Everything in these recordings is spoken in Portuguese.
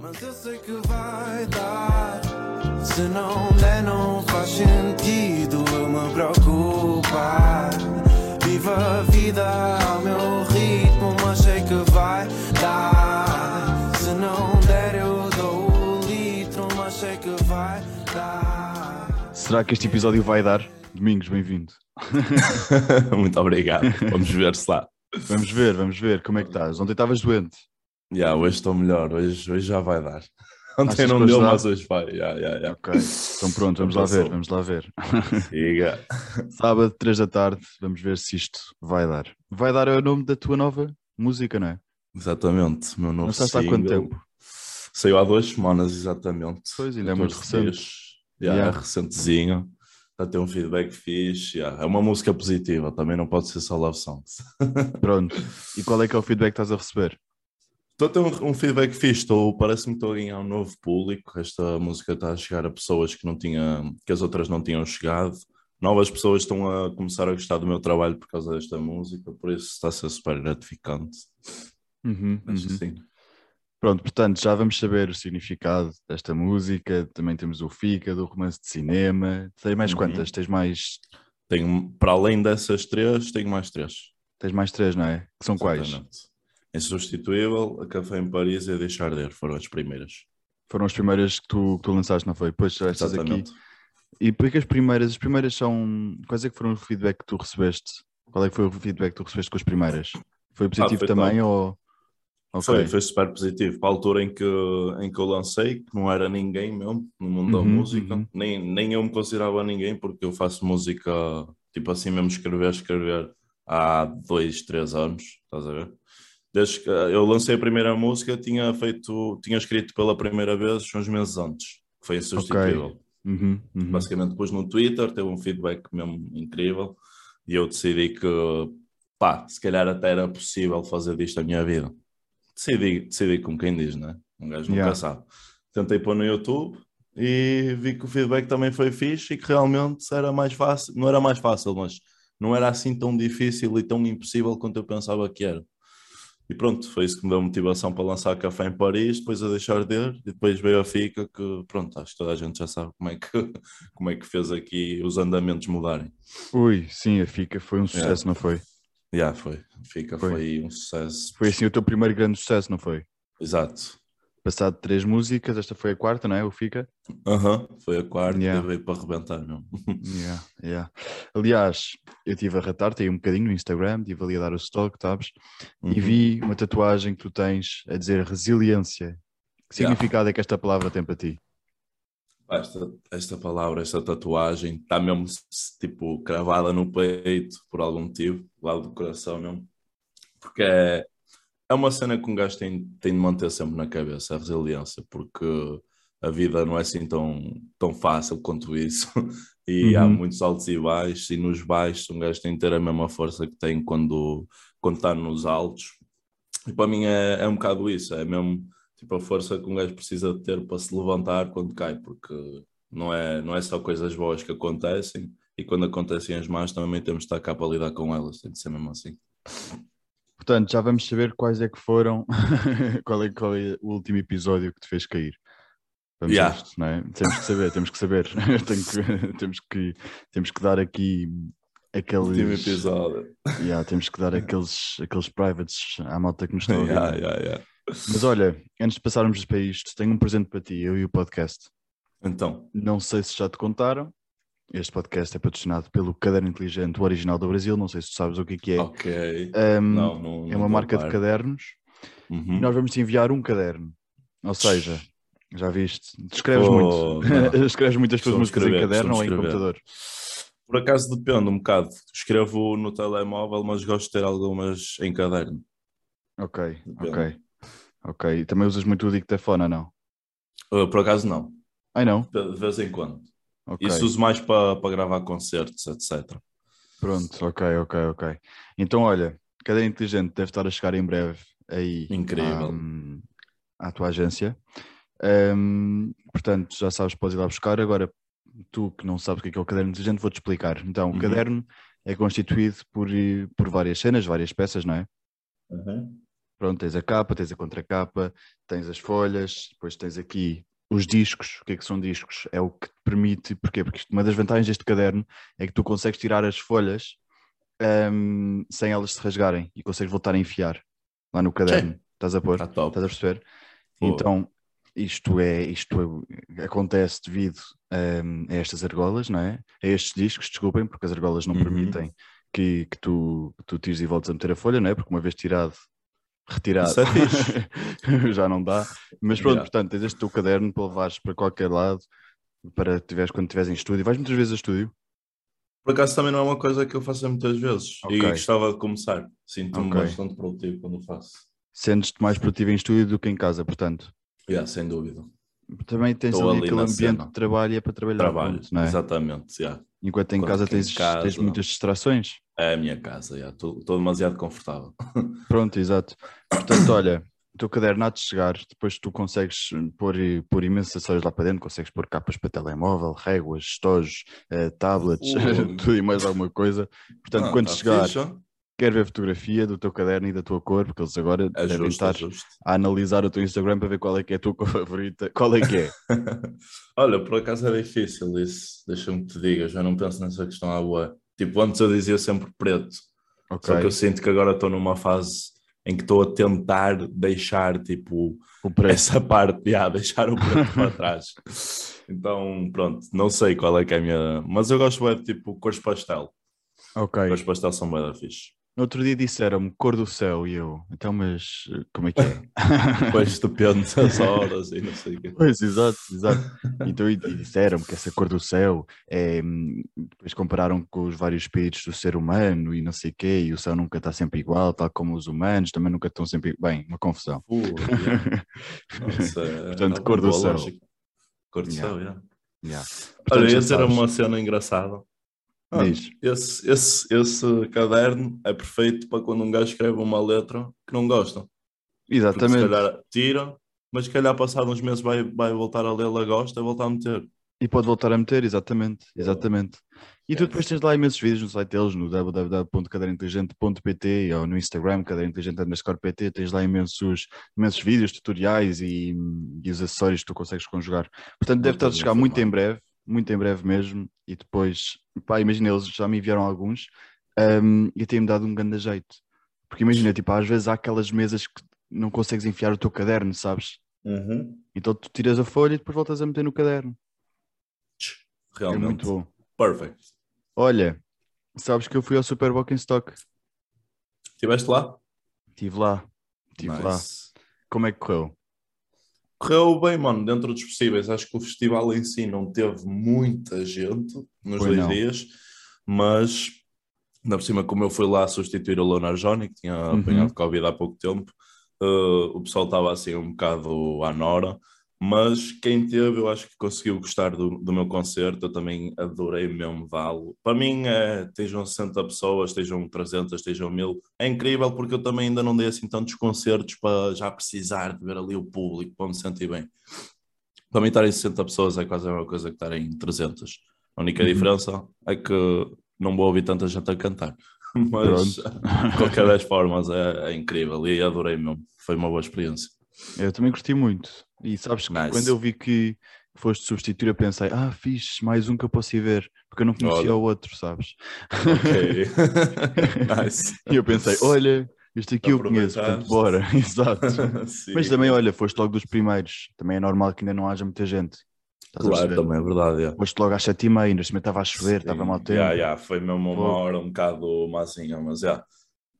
Mas eu sei que vai dar. Se não der, não faz sentido eu me preocupar. Viva a vida ao meu ritmo, mas sei que vai dar. Se não der, eu dou o litro, mas sei que vai dar. Será que este episódio vai dar? Domingos, bem-vindo. Muito obrigado. Vamos ver se lá. Vamos ver, vamos ver. Como é que estás? Ontem estavas doente. Yeah, hoje estou melhor, hoje, hoje já vai dar. Ontem não deu, mas hoje vai. Yeah, yeah, yeah. Ok, então pronto, vamos lá Passou. ver, vamos lá ver. Siga. Sábado, 3 da tarde, vamos ver se isto vai dar. Vai dar é o nome da tua nova música, não é? Exatamente, meu novo Não há quanto tempo? Saiu há duas semanas, exatamente. Pois, ainda é muito 14 recente. Yeah, Yeah. É recentezinho. Já tem um feedback fixe. yeah. É uma música positiva, também não pode ser só love songs. Pronto. E qual é que é o feedback que estás a receber? Estou a ter um, um feedback fixe, estou, parece-me que estou a ganhar um novo público. Esta música está a chegar a pessoas que, não tinha, que as outras não tinham chegado. Novas pessoas estão a começar a gostar do meu trabalho por causa desta música, por isso está a ser super gratificante. Uhum, Acho que uhum. sim. Pronto, portanto, já vamos saber o significado desta música. Também temos o FICA, do romance de cinema. Tens mais Uhum. quantas? Tens mais, Tenho, para além dessas três, tenho mais três. tens mais três, não é? Que são quais? Insubstituível, A Café em Paris e A Deixar de Ir foram as primeiras. Foram as primeiras que tu, que tu lançaste, não foi? Pois já estás aqui. E por que as primeiras? As primeiras são. Quais é que foram o feedback que tu recebeste? Qual é que foi o feedback que tu recebeste com as primeiras? Foi positivo foi também top. ou. Ok. Foi, foi super positivo. Para a altura em que, em que eu lancei, que não era ninguém mesmo no mundo da Uhum, música, uhum. nem, nem eu me considerava ninguém, porque eu faço música, tipo assim mesmo, escrever, escrever há dois, três anos, estás a ver? Desde que eu lancei a primeira música, tinha feito, tinha escrito pela primeira vez uns meses antes, que foi insubstituível. Uhum, uhum. Basicamente pus no Twitter, teve um feedback mesmo incrível, e eu decidi que, pá, se calhar até era possível fazer disto a minha vida. Decidi, decidi como quem diz, né? Um gajo nunca Yeah. sabe. Tentei pôr no YouTube e vi que o feedback também foi fixe e que realmente era mais fácil, não era mais fácil, mas não era assim tão difícil e tão impossível quanto eu pensava que era. E pronto, foi isso que me deu motivação para lançar Café em Paris, depois a deixar de ir, e depois veio a Fica, que pronto, acho que toda a gente já sabe como é que, como é que fez aqui os andamentos mudarem. Ui, sim, a FICA foi um sucesso, Yeah. não foi? Já foi, Fica Foi. foi, um sucesso. Foi assim o teu primeiro grande sucesso, não foi? Exato. Passado três músicas, esta foi a quarta, não é? O FICA. Aham, foi a quarta, Yeah. veio para arrebentar mesmo. Yeah, yeah. Aliás, eu estive a ratar-te aí um bocadinho no Instagram, estive ali a dar o stock, sabes? E Uhum. vi uma tatuagem que tu tens a dizer resiliência. Que Yeah. significado é que esta palavra tem para ti? Esta, esta palavra, esta tatuagem, está mesmo tipo cravada no peito por algum motivo, lá do coração mesmo. Porque é, é uma cena que um gajo tem, tem de manter sempre na cabeça, a resiliência, porque a vida não é assim tão, tão fácil quanto isso. E há Uhum. muitos altos e baixos, e nos baixos um gajo tem de ter a mesma força que tem quando, quando está nos altos. E para mim é, é um bocado isso, é mesmo tipo a força que um gajo precisa de ter para se levantar quando cai, porque não é, não é só coisas boas que acontecem, e quando acontecem as más também temos de estar cá para lidar com elas, tem de ser mesmo assim. Portanto, já vamos saber quais é que foram, qual é, qual é o último episódio que te fez cair. Vamos Yeah. isto, não é? Temos que saber, temos que saber. Que- temos, que, temos que dar aqui aqueles. Último episódio. Yeah, temos que dar aqueles, aqueles privates à malta que nos está a ouvir. Yeah, yeah, yeah. Mas olha, antes de passarmos para isto, tenho um presente para ti, eu e o podcast. Então, Não sei se já te contaram. Este podcast é patrocinado pelo Caderno Inteligente, o original do Brasil. Não sei se tu sabes o que é que é. ok. Um, Não, não, é uma marca a de par. cadernos. Uhum. E nós vamos te enviar um caderno. Ou seja, já viste? Tu escreves Oh, muito. escreves muitas tuas músicas em escrever, caderno ou em computador? Por acaso depende um bocado. Escrevo no telemóvel, mas gosto de ter algumas em caderno. Ok, Depende. ok. Ok. E também usas muito o dictafone ou não? Uh, por acaso não, Ai não? de vez em quando. Ok. Isso uso mais para para gravar concertos, etc. Pronto, ok, ok, ok. Então, olha, Caderno Inteligente deve estar a chegar em breve aí Incrível. à, à tua agência. Ahm, portanto, já sabes, podes ir lá buscar. Agora, tu que não sabes o que é, é o Caderno Inteligente, vou-te explicar. Então, o Uhum. caderno é constituído por, por várias cenas, várias peças, não é? Pronto, tens a capa, tens a contracapa, tens as folhas, depois tens aqui os discos. O que é que são discos? É o que te permite, porquê? Porque uma das vantagens deste caderno é que tu consegues tirar as folhas hum, sem elas se rasgarem e consegues voltar a enfiar lá no caderno. Estás a pôr? Top. Estás a perceber? Então, isto é, isto é- acontece devido hum, a estas argolas, não é? A estes discos, desculpem, porque as argolas não Uhum. permitem que, que tu, que tu tires e voltes a meter a folha, não é? Porque uma vez tirado, retirado, Isso é já não dá. Mas pronto, Yeah. portanto, tens este teu caderno para levares para qualquer lado, para tiveres, quando estiveres em estúdio. Vais muitas vezes a estúdio? Por acaso também não é uma coisa que eu faço muitas vezes e Ok. gostava de começar. Sinto-me Ok. bastante produtivo quando faço. Sentes-te mais produtivo em estúdio do que em casa, portanto. Yeah, sem dúvida. Também tens Estou ali ali aquele ambiente cena. de trabalho e é para trabalhar. Trabalho, não é? exatamente. yeah. Enquanto em casa que em tens, casa- tens muitas distrações. É a minha casa, estou demasiado confortável. Pronto, exato. Portanto, olha, o teu caderno há de chegar, depois tu consegues pôr, pôr imensos acessórios lá para dentro, consegues pôr capas para telemóvel, réguas, estojos, eh, tablets, tudo e mais alguma coisa. Portanto, Ah, quando tá chegar, fixe, ó. quer ver fotografia do teu caderno e da tua cor, porque eles agora é devem justo, estar é a analisar o teu Instagram para ver qual é que é a tua cor favorita. Qual é que é? Olha, por acaso é difícil isso, deixa-me que te diga, já não penso nessa questão à boa. Tipo, antes eu dizia sempre preto, Ok, só que eu sinto que agora estou numa fase em que estou a tentar deixar, tipo, essa parte, yeah, deixar o preto para trás. Então, pronto, não sei qual é que é a minha... Mas eu gosto bem de, tipo, cores pastel. Ok. Cores pastel são bem da fixe. No outro dia disseram-me cor do céu e eu, então, mas eh, como é que é? Depois depende das horas e não sei o quê. Pois, exato, exato. Então, e, e disseram que essa cor do céu é. Depois compararam com os vários espíritos do ser humano e não sei o quê, e o céu nunca está sempre igual, tal como os humanos também nunca estão sempre. Bem, uma confusão. Pô, yeah. Nossa, é- Portanto, cor do céu. lógica. Cor do Yeah. céu, yeah. Yeah. Olha, ia dizer sabes. uma cena engraçada. Ah, esse, esse, esse caderno é perfeito para quando um gajo escreve uma letra que não gosta. Porque se Exatamente. calhar tira, mas se calhar passado uns meses vai, vai voltar a lê-la, gosta, voltar a meter. E pode voltar a meter, exatamente, exatamente. E tu É. depois tens lá imensos vídeos no site deles, no www.cadernointeligente.pt ou no Instagram, underscore pt, tens lá imensos, imensos vídeos, tutoriais e, e os acessórios que tu consegues conjugar. Portanto, deve estar a chegar muito em breve, muito em breve mesmo, e depois, pá, imagina, eles já me enviaram alguns um, e têm-me dado um grande jeito. Porque imagina, tipo, às vezes há aquelas mesas que não consegues enfiar o teu caderno, sabes? Então tu tiras a folha e depois voltas a meter no caderno. É Realmente. muito bom. Perfect. Olha, sabes que eu fui ao Super Stock. Estiveste lá? Estive lá. Estive lá. Nice. Como é que correu? Correu bem, mano, dentro dos possíveis. Acho que o festival em si não teve muita gente nos dois não. dias, mas ainda por cima, como eu fui lá substituir o Leonard Johnny, que tinha Uhum. apanhado Covid há pouco tempo, eh, o pessoal estava assim um bocado à nora. Mas quem teve, eu acho que conseguiu gostar do, do meu concerto. Eu também adorei mesmo vá-lo. Para mim, é, estejam 60 pessoas, estejam 300, estejam 1000. É incrível porque eu também ainda não dei assim tantos concertos para já precisar de ver ali o público para me sentir bem. Para mim, estarem 60 pessoas é quase a mesma coisa que estarem 300. A única Uhum. diferença é que não vou ouvir tanta gente a cantar. Mas, de qualquer das formas, é, é incrível e adorei mesmo. Foi uma boa experiência. Eu também gostei muito. E sabes que Nice. quando eu vi que foste substituir, eu pensei, ah, fixe, mais um que eu posso ir ver, porque eu não conhecia Olha. o outro, sabes? Ok. nice. E eu pensei, olha, este aqui eu conheço, portanto, bora, exato. Mas também, olha, foste logo dos primeiros, também é normal que ainda não haja muita gente. Estás Claro, também é verdade. Yeah. Foste logo às sete e meia, ainda estava a chover, estava mau tempo. Yeah, yeah, Foi mesmo uma Fogo. hora um bocado massinha, mas yeah. Yeah,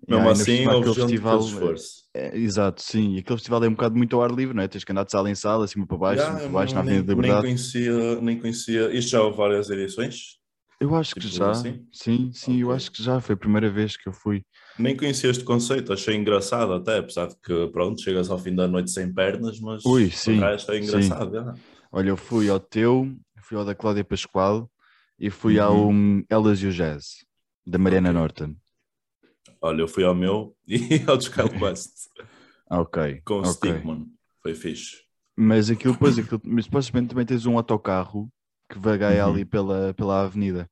mesmo assim, houve aquele festival, esforço. É, exato, sim. E aquele festival é um bocado muito ao ar livre, não é? Tens que andar de sala em sala, acima para baixo, Yeah, acima para baixo, na nem, Avenida da nem Liberdade. conhecia, nem conhecia. Isto já houve várias edições. Eu acho que Tipo já, assim? sim, sim, eu Ok. acho que já. Foi a primeira vez que eu fui. Nem conhecia este conceito, achei engraçado até, apesar de que, pronto, chegas ao fim da noite sem pernas, mas Ui, sim, resto é engraçado. yeah. Olha, eu fui ao teu, fui ao da Cláudia Pascoal e fui Uhum. ao Elas e o Jazz, da Mariana Ok. Norton. Olha, eu fui ao meu e ao dos Kyle West, Ok, com o ok. Stickman. Foi fixe. Mas aquilo, depois, aquilo, mas supostamente também tens um autocarro que vagueia Uhum. ali pela, pela avenida,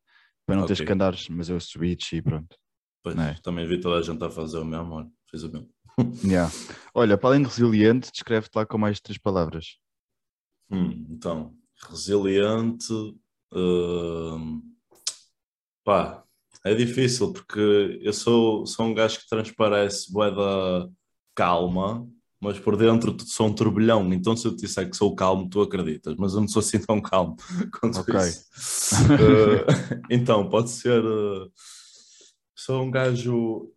para não teres Ok. que andares, mas eu subi e pronto. Pois, é? Também vi toda a gente a fazer o mesmo, olha, fiz o mesmo. Yeah. Olha, para além de resiliente, descreve-te lá com mais três palavras. Hum, então, resiliente. hum, pá, é difícil porque eu sou, sou um gajo que transparece bué da calma, mas por dentro sou um turbilhão. Então, se eu te disser que sou calmo, tu acreditas, mas eu não sou assim tão calmo quanto Ok. isso. Eh, então, pode ser. eh, sou um gajo.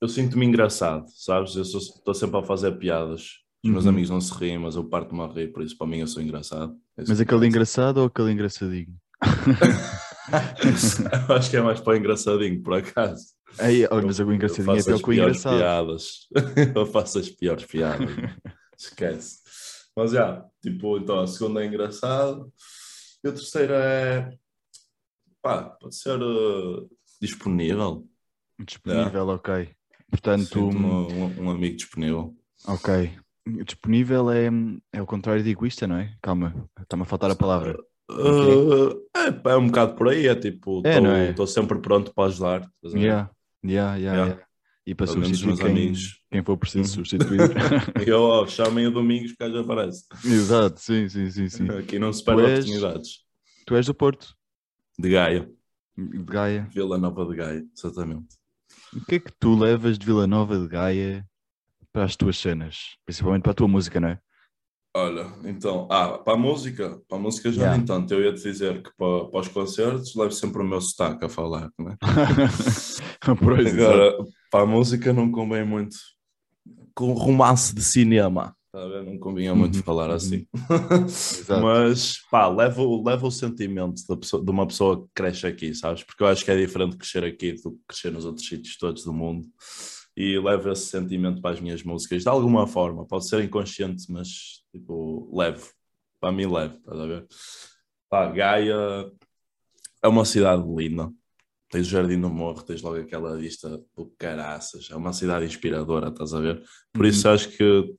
Eu sinto-me engraçado, sabes? Eu estou sempre a fazer piadas. Os meus Uhum. amigos não se riem, mas eu parto-me a rir, por isso para mim eu sou engraçado. É Mas que aquele engraçado ou aquele engraçadinho? Eu acho que é mais para o engraçadinho, por acaso. Aí, olha, mas o Eu engraçadinho é pior as que o piores engraçado. piadas. Eu faço as piores piadas. Esquece. Mas já, tipo, então a segunda é engraçado. E a terceira é. Pá, pode ser eh, disponível. Disponível, ok. Portanto, Sinto-me um, um amigo disponível. ok. Disponível é, é o contrário de egoísta, não é? Calma, está-me a faltar a palavra. Eh, é, é um bocado por aí, é tipo, É, não é? estou sempre pronto para ajudar. Yeah, yeah, yeah, Yeah. yeah. E para Pelo substituir meus quem, amigos. quem for preciso Uhum. substituir. Eu, ó, chamem o Domingos que já aparece. Exato, sim, sim, sim, sim. Aqui não se perde és- oportunidades. Tu és do Porto, De Gaia, de Gaia. Vila Nova de Gaia, exatamente. O que é que tu levas de Vila Nova de Gaia para as tuas cenas? Principalmente para a tua música, não é? Olha, então, ah, para a música, para a música já Yeah. nem tanto. Eu ia te dizer que para, para os concertos levo sempre o meu sotaque a falar, né? pois. Agora, para a música não convém muito com romance de cinema. A ver? Não convinha muito Uhum, falar uhum. assim. Exato. Mas, pá, leva, o- leva o sentimento da pessoa- de uma pessoa que cresce aqui, sabes? Porque eu acho que é diferente crescer aqui do que crescer nos outros sítios todos do mundo. E levo esse sentimento para as minhas músicas, de alguma forma. Pode ser inconsciente, mas, tipo, levo. Para mim, levo, estás a ver? Pá, Gaia é uma cidade linda. Tens o Jardim do Morro, tens logo aquela vista do caraças. É uma cidade inspiradora, estás a ver? Por isso acho que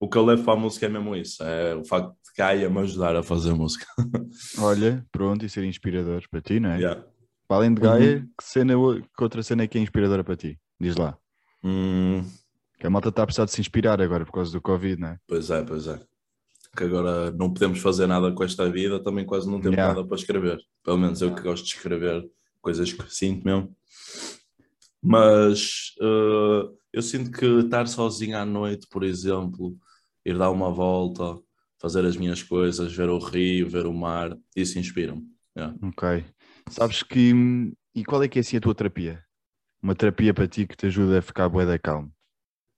o que eu levo para a música é mesmo isso. É o facto de Gaia me ajudar a fazer música. Olha, pronto, e ser inspirador para ti, não é? Yeah. Para além de Gaia, Uhum. que, cena, que outra cena é que é inspiradora para ti? Diz lá. Hum, Que a malta está a precisar de se inspirar agora por causa do Covid, não é? pois é, pois é. Que agora não podemos fazer nada com esta vida, também quase não temos Yeah. nada para escrever. Pelo menos eu que gosto de escrever coisas que sinto mesmo. Mas eh, eu sinto que estar sozinho à noite, por exemplo, ir dar uma volta, fazer as minhas coisas, ver o rio, ver o mar, isso inspira-me. Yeah. Ok. Sabes que. E qual é que é assim a tua terapia? Uma terapia para ti que te ajuda a ficar bué da calmo.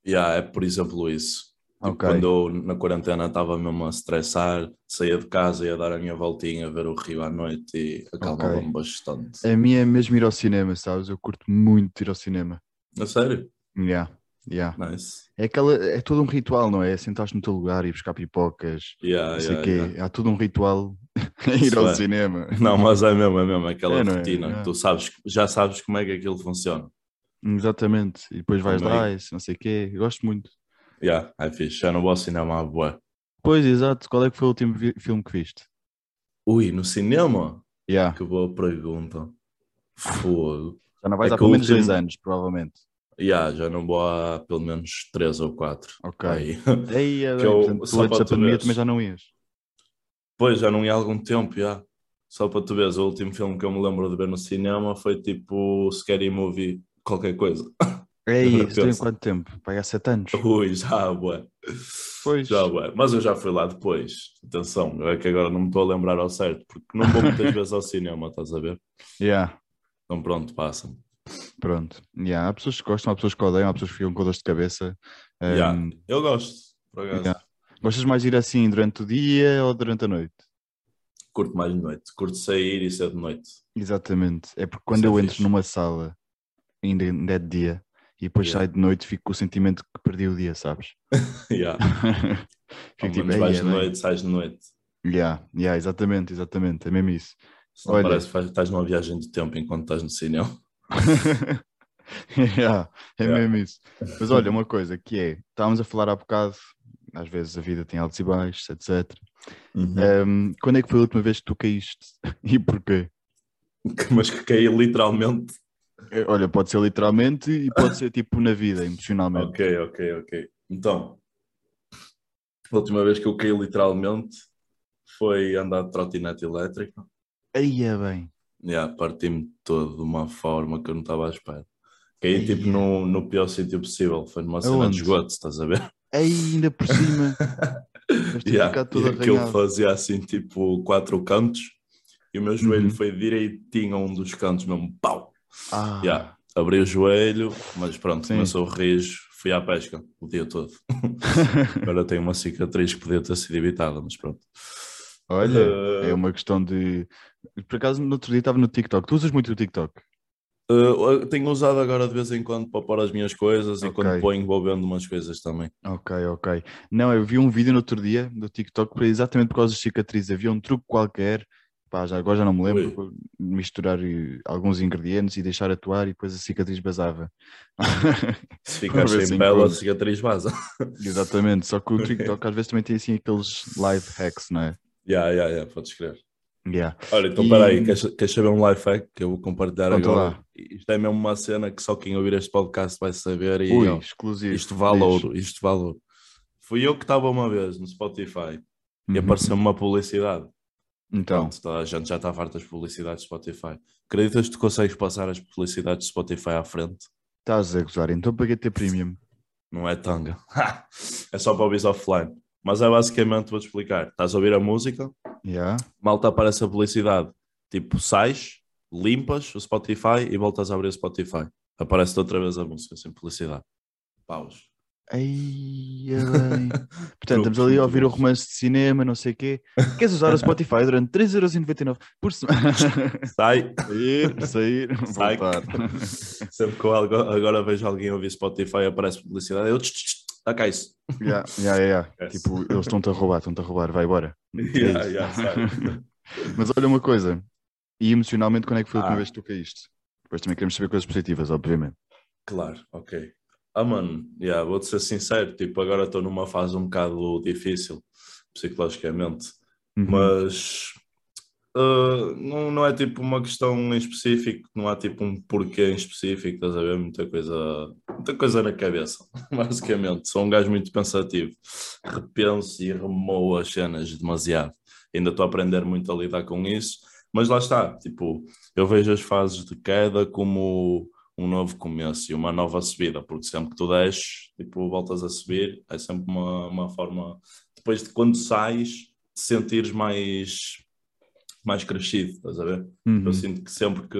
Yeah, é por exemplo isso. Tipo, Ok. Quando eu na quarentena estava mesmo a estressar, saía de casa, ia dar a minha voltinha, ver o rio à noite e acalmava-me bastante. A minha é mesmo ir ao cinema, sabes? Eu curto muito ir ao cinema. A sério? Yeah, yeah. Nice. É, aquela, é todo um ritual, não é? Sentar-te no teu lugar e buscar pipocas, Yeah, não sei yeah, quê. yeah. Há todo um ritual ir ao é. cinema. Não, mas é mesmo, é mesmo aquela É, é? rotina. Yeah. Tu sabes, já sabes como é que aquilo funciona. Exatamente. E depois vais Também. lá e não sei o quê. Eu gosto muito. Yeah, é fixe. Já não vou ao cinema à boa. Pois, exato. Qual é que foi o último filme que viste? Ui, no cinema? Yeah. Que boa pergunta. Fogo. Já não vais É há pelo menos dois último- anos, provavelmente. Yeah, já não vou há pelo menos três ou quatro. Ok. Aí. Aí, é, Que eu- portanto, só antes da pandemia também já não ias. Pois, já não ia há algum tempo, já. Só para tu veres, o último filme que eu me lembro de ver no cinema foi tipo Scary Movie, qualquer coisa. Agora isso tem quanto tempo? Pai, há sete anos. Ui, já, bué. Pois. Já, bué. Mas eu já fui lá depois. Atenção, é que agora não me estou a lembrar ao certo, porque não vou muitas vezes ao cinema, estás a ver? Yeah. Então pronto, passa. Pronto. Yeah. Há pessoas que gostam, há pessoas que odeiam, há pessoas que ficam com dores de cabeça. Yeah. Um, Eu gosto, por acaso. Yeah. Gostas mais de ir assim durante o dia ou durante a noite? Curto mais de noite, curto sair e ser de noite. Exatamente. É porque quando Isso é eu entro fixe. numa sala, ainda, ainda é de dia, e depois Yeah. saio de noite, fico com o sentimento que perdi o dia, sabes? yeah. Fico tipo, menos "Ei, vais é de bem." noite, sais de noite. Yeah, yeah, exatamente, exatamente. É mesmo isso. Olha. parece que estás numa viagem de tempo enquanto estás no cinema. yeah, é Yeah. mesmo isso. Mas olha, uma coisa que é, estávamos a falar há bocado, às vezes a vida tem altos e baixos, etc. Uhum. Um, quando é que foi a última vez que tu caíste? E porquê? Mas que caí literalmente. É, Olha, pode ser literalmente e pode ser tipo na vida, emocionalmente. Ok, ok, ok. Então, a última vez que eu caí literalmente foi andar de trotinete elétrica. Aí é bem. Yeah, parti-me todo de uma forma que eu não estava à espera. Caí tipo é. no, no pior sítio possível, foi numa cena Aonde? de esgoto, estás a ver? Aí ainda por cima. Yeah, E aquilo fazia assim tipo quatro cantos e o meu joelho Uhum. foi direitinho a um dos cantos mesmo, pau! Ah, Yeah, abri o joelho, mas pronto, Sim. começou o rijo, fui à pesca o dia todo. Agora tenho uma cicatriz que podia ter sido evitada, mas pronto. Olha, Eh, é uma questão de. Por acaso, no outro dia estava no TikTok. Tu usas muito o TikTok? Uh, tenho usado agora de vez em quando para pôr as minhas coisas e Ok. quando ponho vou vendo umas coisas também. Ok, ok. Não, eu vi um vídeo no outro dia do TikTok exatamente por causa das cicatrizes. Havia um truque qualquer, pá, já, agora já não me lembro, misturar eh, alguns ingredientes e deixar atuar e depois a cicatriz basava. Se ficar sem pele, a cicatriz vaza. Exatamente, só que o TikTok às vezes também tem assim aqueles live hacks, não é? Ya, ya, ya, podes crer. Yeah. Olha, então E- peraí, queres, queres saber um life hack que eu vou compartilhar Conta agora? lá. Isto é mesmo uma cena que só quem ouvir este podcast vai saber e Ui, exclusivo. isto vale ouro, isto vale ouro. Fui eu que estava uma vez no Spotify e Uhum. apareceu-me uma publicidade. Então, Pronto, toda a gente já está farta das publicidades do Spotify. Acreditas que tu consegues passar as publicidades do Spotify à frente? estás a gozar, então para que ter premium? Não é tanga. é só para ouvir offline. Mas é basicamente, vou-te explicar. Estás a ouvir a música, Yeah. malta aparece a publicidade. Tipo, sais, limpas o Spotify e voltas a abrir o Spotify. Aparece-te outra vez a música, sem publicidade. Paus. Ai, bem. Portanto, estamos ali a ouvir o romance de cinema, não sei o quê. Queres usar o Spotify durante 3,99€ por semana? Sai. sair, sair, Sai. Sempre que eu agora vejo alguém ouvir Spotify aparece publicidade. Eu, tch, tch, dá cá isso. Yeah, yeah, yeah. Tipo, eles estão-te a roubar, estão-te a roubar, vai embora. Yeah, isso. yeah, sai. Mas olha uma coisa, e emocionalmente, quando é que foi a última Ah. vez que tu caíste? Depois também queremos saber coisas positivas, obviamente. Claro, ok. Ah, mano, yeah, vou-te ser sincero, tipo, agora estou numa fase um bocado difícil, psicologicamente, Uhum. mas ah, não, não é tipo uma questão em específico, não há tipo um porquê em específico, estás a ver? Muita coisa, muita coisa na cabeça, basicamente. Sou um gajo muito pensativo, repenso e remoo as cenas demasiado. Ainda estou a aprender muito a lidar com isso, mas lá está, tipo, eu vejo as fases de queda como um novo começo e uma nova subida, porque sempre que tu desces, tipo, voltas a subir, é sempre uma, uma forma, depois de quando sais, sentires mais, mais crescido, estás a ver? Uhum. Eu sinto que sempre que,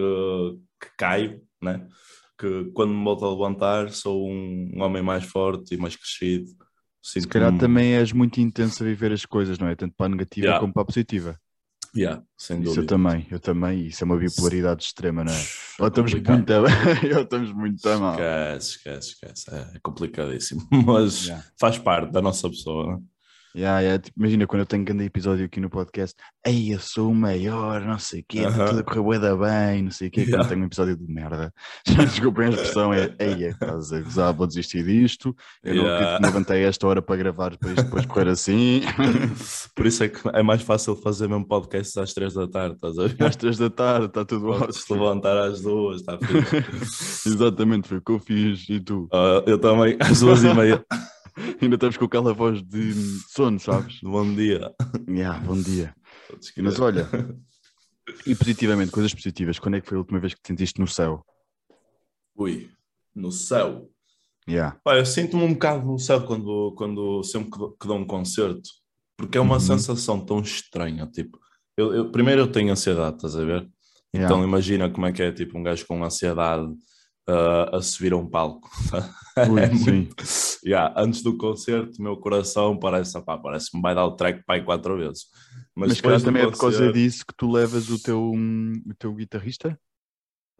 que caio, né? que quando me volto a levantar, sou um, um homem mais forte e mais crescido. Se Sinto calhar também és muito intenso a viver as coisas, não é? Tanto para a negativa Yeah. como para a positiva. Yeah, sem Isso eu dúvida. também, eu também. Isso é uma bipolaridade extrema, não é? É Ou estamos muito a bem, ou estamos muito mal. Esquece, esquece, esquece. É complicadíssimo, mas Yeah. faz parte da nossa pessoa. né? Yeah, yeah, tipo, imagina quando eu tenho grande episódio aqui no podcast, ei, eu sou o maior, não sei o quê, está Aham. tudo a correr da bem, não sei o quê, Yeah. quando tenho um episódio de merda. Já desculpem a expressão, é, ei, é, estás a gozar, vou desistir disto, eu não Yeah. acredito que me levantei esta hora para gravar para isto depois correr assim. Por isso é que é mais fácil fazer mesmo podcast às três da tarde, estás a ver? Às três da tarde, está tudo ótimo. levantar às duas, está. Exatamente, foi o que eu fiz, e tu? Ah, eu também, às duas e meia. Ainda estamos com aquela voz de sono, sabes? Bom dia. Yeah, bom dia. Mas olha, e positivamente, coisas positivas, quando é que foi a última vez que te sentiste no céu? Ui, no céu. Yeah. Pá, eu sinto-me um bocado no céu quando, quando sempre que dou, que dou um concerto, porque é uma Uhum. sensação tão estranha. Tipo, eu, eu- primeiro eu tenho ansiedade, estás a ver? Yeah. Então imagina como é que é tipo um gajo com ansiedade ah, a subir a um palco. Ui, É sim. Yeah, antes do concerto, meu coração parece, opá, parece que me vai dar o track pai quatro vezes. Mas, Mas, do também é por causa disso que tu levas o teu, o teu guitarrista?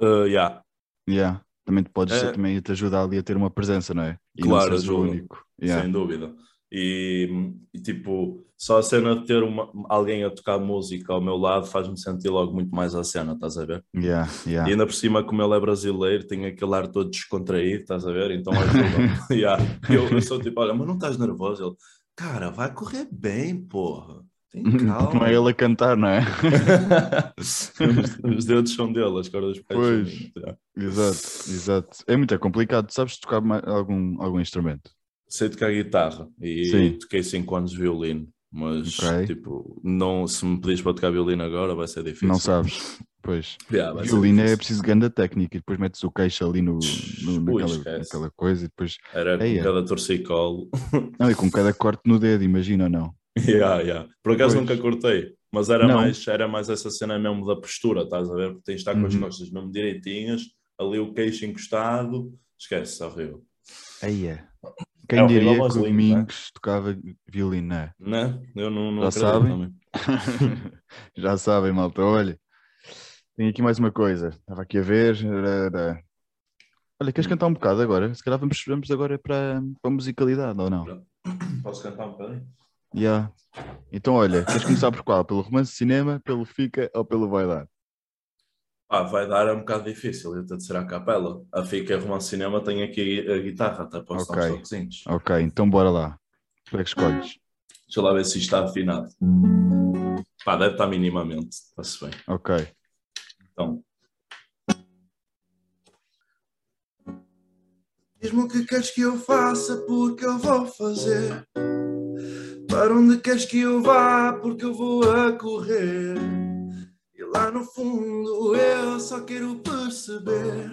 ah, yeah, Yeah. Também te podes É. também te ajuda ali a ter uma presença, não é? E Claro, não o ajuda. único. Yeah. sem dúvida. E, e, tipo, só a cena de ter uma- alguém a tocar música ao meu lado faz-me sentir logo muito mais a cena, estás a ver? Yeah, yeah. E ainda por cima, como ele é brasileiro, tem aquele ar todo descontraído, estás a ver? Então ajuda. yeah. eu, eu sou tipo, olha, mas não estás nervoso? Ele, cara, vai correr bem, porra. Tem calma. não é ele a cantar, não é? os, os dedos são dele, as cordas Pois. Exato, exato. É muito complicado. Sabes tocar algum, algum instrumento? Sei tocar guitarra e Sim. toquei 5 anos de violino, mas Ok. tipo, não, se me pedires para tocar violino agora vai ser difícil. Não sabes. Pois. Yeah, Violino é preciso grande técnica e depois metes o queixo ali no, no- Ui, naquela, coisa e depois. Era com Eia. cada torcicolo. Não, e com cada corte no dedo, imagina ou não? yeah, yeah. Por acaso Pois. nunca cortei, mas era Não. mais, era mais essa cena mesmo da postura, estás a ver? Porque tens de estar com as Uhum. costas mesmo direitinhas, ali o queixo encostado, esquece, horrível. Aí é. Quem É diria que o não é? Domingos tocava violino, não é? Né? Eu não, não Já sabem? Já sabem, malta. Olha, tenho aqui mais uma coisa. Estava aqui a ver. Olha, queres cantar um bocado agora? Se calhar vamos, vamos agora para, para a musicalidade, ou não? Posso cantar um bocadinho? Yeah. Então, olha, queres começar por qual? Pelo romance de cinema, pelo Fica ou pelo Vai Dar? Ah, vai dar é um bocado difícil, eu tenho de ser a capela. A fica romance cinema tem aqui a guitarra, até posso dar Ok. uns toquezinhos. Ok, então bora lá. Tu é que escolhes. Deixa eu lá ver se isto está afinado. Pá, deve estar minimamente, está-se bem. Ok. Então, Diz-me o que queres que eu faça, porque eu vou fazer. Para onde queres que eu vá, porque eu vou a correr. Lá no fundo eu só quero perceber.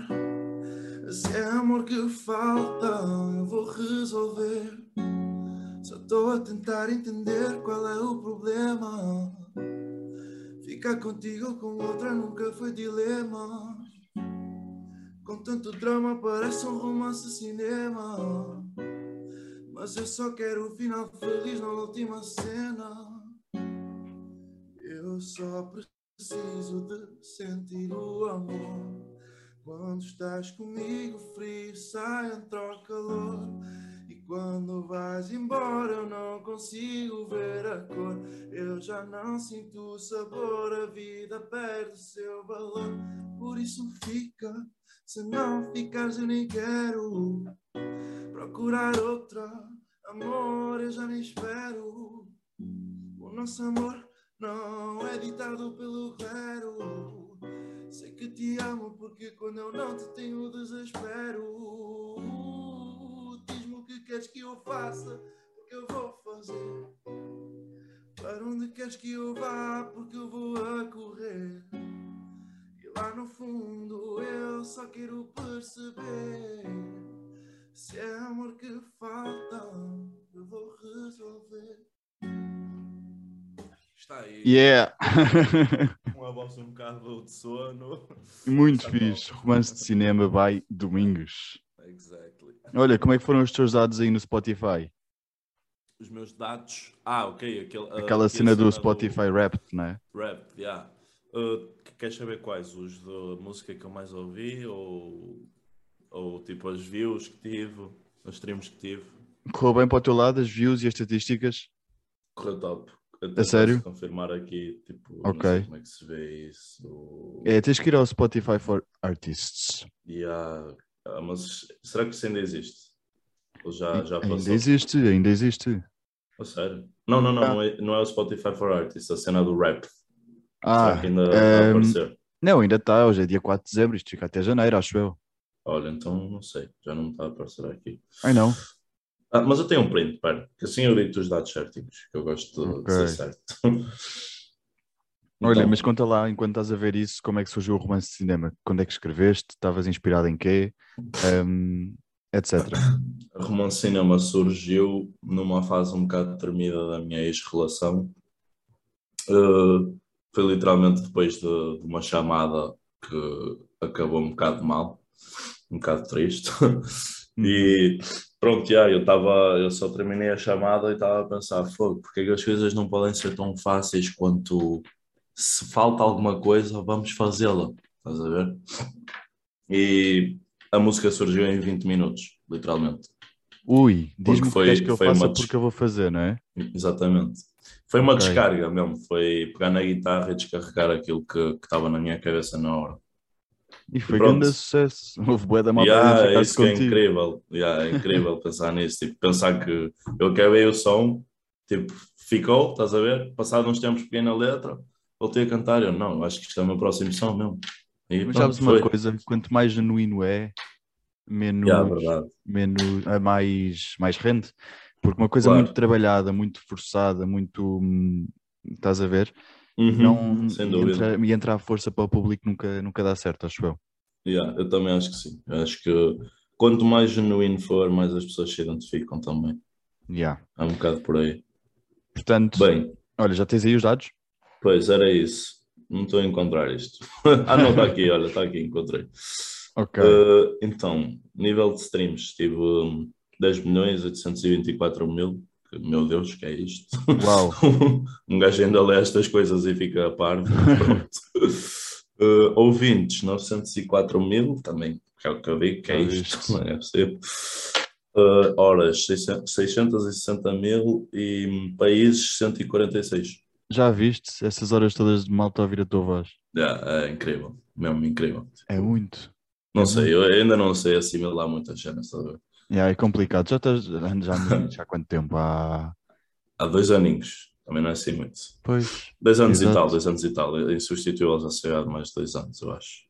Se é amor que falta, eu vou resolver. Só estou a tentar entender qual é o problema. Ficar contigo com outra nunca foi dilema. Com tanto drama parece um romance cinema Mas eu só quero o final feliz na última cena Eu só preciso de sentir o amor Quando estás comigo frio sai entra o calor E quando vais embora eu não consigo ver a cor Eu já não sinto o sabor, a vida perde seu valor Por isso fica se não ficares, eu nem quero procurar outra. Amor, eu já nem espero. O nosso amor não é ditado pelo clero. Sei que te amo porque quando eu não te tenho desespero. Diz-me o que queres que eu faça, porque eu vou fazer. Para onde queres que eu vá, porque eu vou a correr. E lá no fundo eu só quero perceber Se é amor que falta, eu vou resolver está aí. Yeah! Uma voz um bocado de sono. Muito Está bom. fixe. Romance de cinema by Domingos. Exactly. Olha, como é que foram os teus dados aí no Spotify? Os meus dados. Ah, ok. Aquele, Aquela aqui a cena do Spotify Wrapped, não é? Rap, yeah. Uh, queres saber quais? Os da música que eu mais ouvi ou, ou tipo as views que tive, os streams que tive? Correu bem para o teu lado as views e as estatísticas? Correu top. Até posso sério? confirmar aqui, tipo, não Ok. sei como é que se vê isso. É, tens que ir ao Spotify for Artists. Yeah. Ah, mas será que isso ainda existe? Ou já, já passou? ainda existe, ainda existe. A sério? Não, não, não, Ah. não, é, não é o Spotify for Artists, a cena do rap. Ah, será que ainda está a ehm, aparecer? não, ainda está. Hoje é dia 4 de dezembro, isto fica até janeiro, acho eu. Olha, então não sei, já não está a aparecer aqui. Ai não. Ah, mas eu tenho um print, pera, que assim eu digo os dados certinhos, que eu gosto de, de ser certo. Olha, Então, mas conta lá, enquanto estás a ver isso, como é que surgiu o romance de cinema? Quando é que escreveste? Estavas inspirado em quê? Ehm, etc. A Romance Cinema surgiu numa fase um bocado tremida da minha ex-relação. Uh, foi literalmente depois de, de uma chamada que acabou um bocado mal, um bocado triste. e pronto, já, eu estava, eu só terminei a chamada e estava a pensar, fogo, porque é que as coisas não podem ser tão fáceis quanto se falta alguma coisa, vamos fazê-la. Estás a ver? E a música surgiu em 20 minutos, literalmente. Ui, diz-me que foi- queres que eu foi faça uma porque eu vou fazer, não é? Exatamente. Foi uma Ok. descarga mesmo, foi pegar na guitarra e descarregar aquilo que que estava na minha cabeça na hora. E foi pronto. grande sucesso. Houve bué da malta Yeah, identificar-se isso é incrível, yeah, é incrível pensar nisso, tipo, pensar que eu acabei o som Tipo, ficou, estás a ver? Passado uns tempos peguei na letra, voltei a cantar. Eu, não, acho que isto é o meu próximo som mesmo. E Mas sabes uma coisa, quanto mais genuíno é, menos, Yeah, menos a mais, mais rende. Porque uma coisa Claro. muito trabalhada, muito forçada, muito hum, estás a ver? Uhum, não sem dúvida. entra, e entra a força para o público nunca, nunca dá certo, acho eu. Yeah, eu também acho que sim. Eu acho que quanto mais genuíno for, mais as pessoas se identificam também. Yeah. É um bocado por aí. Portanto, Bem, olha, já tens aí os dados? pois era isso. Não estou a encontrar isto. ah, não, está aqui, olha, está aqui, encontrei. Ok. Uh, então, nível de streams, tive um, 10 milhões 824 mil. Que, Meu Deus, que é isto? Uau. um gajo ainda lê estas coisas e fica a par. Uh, ouvintes, 904 mil, também, que é o que eu digo, que é isto, não é possível. Uh, horas, 600 660 mil e países 146. Já viste essas horas todas de malta a ouvir a tua voz? Yeah, é incrível, mesmo incrível. É muito. Não É sei, eu ainda não sei assimilar muitas cenas, estás a ver? Yeah, é complicado. Já estás já, já há quanto tempo? Há... Há dois aninhos, também não é assim muito. Pois, Dois anos Exato. e tal, dois anos e tal. Em substituiu já sei há mais de dois anos, eu acho.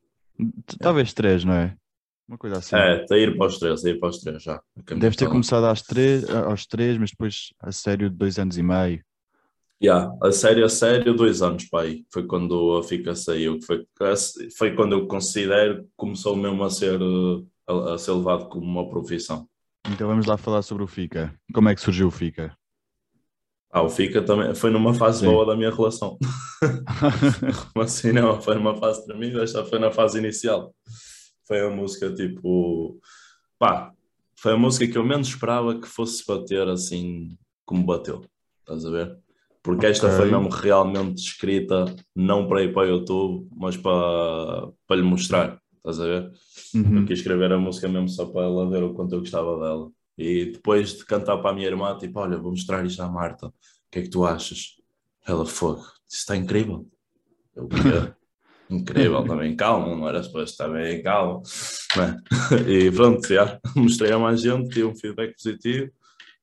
talvez três, não é? Uma coisa assim. É, está a ir para os três, a ir para os três já. Deves ter começado às três, aos três, mas depois a sério de dois anos e meio. Yeah, a sério, a sério, dois anos, pai. Foi quando a FICA saiu, foi, foi quando eu considero que começou mesmo a ser, eh, a, a ser levado como uma profissão. Então vamos lá falar sobre o FICA. Como é que surgiu o FICA? Ah, o FICA também foi numa fase Sim. boa da minha relação. Mas assim, não, foi numa fase tremenda, esta foi na fase inicial. Foi a música tipo. Pá, foi a música que eu menos esperava que fosse bater assim como bateu. Estás a ver? Porque esta Ok. foi mesmo realmente escrita, não para ir para o YouTube, mas para, para lhe mostrar. Estás a ver? Eu Uhum. quis escrever a música mesmo só para ela ver o quanto eu gostava dela. E depois de cantar para a minha irmã, tipo, olha, vou mostrar isto à Marta. O que é que tu achas? Ela, fogo, isso está incrível. Eu, "Quê? incrível também, calma, não era suposto estar bem, calma. E pronto, já, mostrei a mais gente, tive um feedback positivo.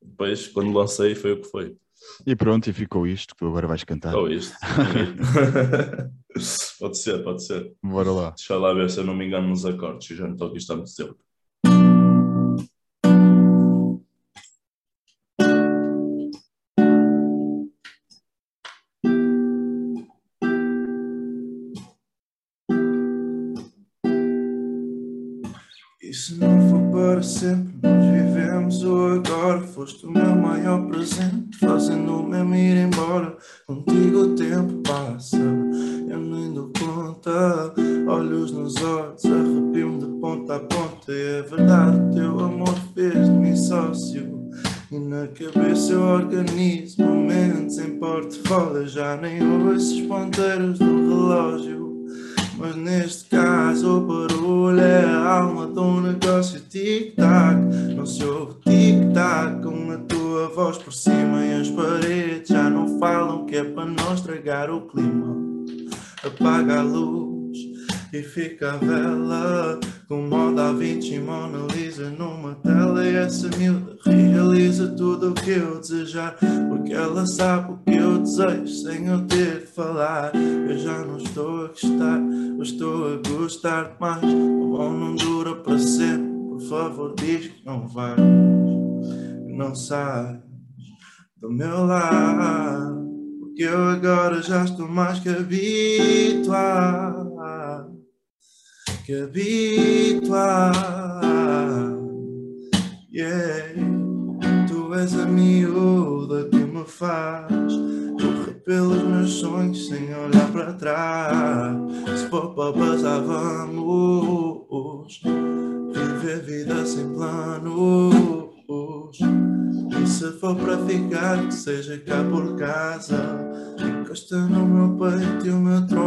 Depois, quando lancei, foi o que foi. E pronto, e ficou isto que tu agora vais cantar. Ou isto. pode ser, pode ser. Bora lá. Deixa lá ver se eu não me engano nos acordes, eu já não estou aqui, está muito tempo. Foste o meu maior presente, fazendo o mesmo ir embora. Contigo o tempo passa, eu nem dou conta. Olhos nos olhos, arrepio-me de ponta a ponta. E é verdade, teu amor fez-me sócio. E na cabeça eu organizo momentos em portfólio. Já nem ouço os ponteiros do relógio. Mas neste caso o barulho é a alma um negócio tic-tac. Não se ouve tic-tac com a tua voz por cima E as paredes já não falam que é para não estragar o clima. Apaga a luz e fica a vela Com moda a 20 e Mona Lisa numa tela E essa miúda realiza tudo o que eu desejar Porque ela sabe o que eu desejo sem eu ter de falar. Eu já não estou a gostar, eu estou a gostar mais. O bom não dura para sempre, por favor diz que não vais não sais do meu lado Porque eu agora já estou mais que habituado Que habituado Yeah Tu és a miúda que me faz correr pelos meus sonhos sem olhar para trás. Se vamos viver vida sem planos. E se for para ficar, que seja cá por casa. Encosta no meu peito e o meu tronco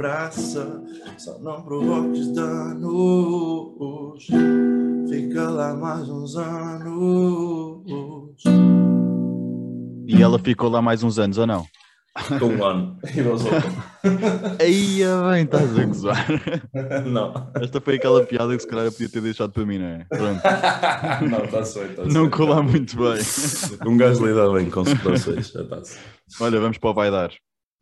abraça. Só não provoques danos. Fica lá mais uns anos. E ela ficou lá mais uns anos ou não? Com um ano. E vazou. Aí bem, estás a gozar. não. Esta foi aquela piada que se calhar eu podia ter deixado para mim, não é? Pronto. não, está-se bem. Tá Não colar muito bem. Um gajo lida bem com situações. Está-se. Olha, vamos para o Vai Dar.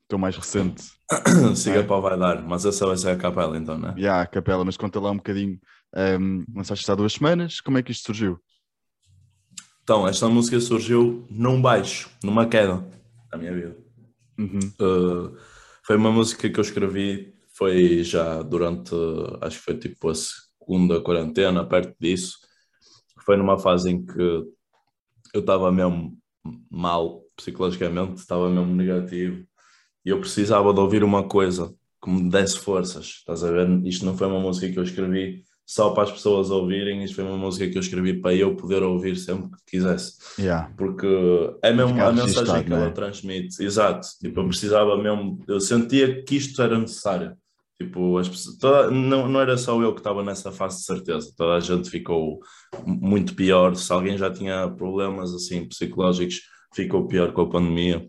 Estou mais recente. Siga para o vai dar, mas essa vai ser a capela então, não é? Já, a capela, mas conta lá um bocadinho. Um, lançaste há duas semanas, como é que isto surgiu? Então, esta música surgiu num baixo, numa queda da minha vida. Uhum. Uh, foi uma música que eu escrevi, foi já durante, acho que foi tipo a segunda quarentena, perto disso. Foi numa fase em que eu estava mesmo mal psicologicamente, estava mesmo negativo e eu precisava de ouvir uma coisa que me desse forças. Estás a ver? Isto não foi uma música que eu escrevi só para as pessoas ouvirem, isto foi uma música que eu escrevi para eu poder ouvir sempre que quisesse. Yeah. Porque é mesmo a mensagem que não é? ela transmite. Exato. Tipo, eu precisava mesmo, eu sentia que isto era necessário. Tipo, as pessoas, toda- não, não era só eu que estava nessa fase de certeza, toda a gente ficou muito pior. Se alguém já tinha problemas assim psicológicos, ficou pior com a pandemia.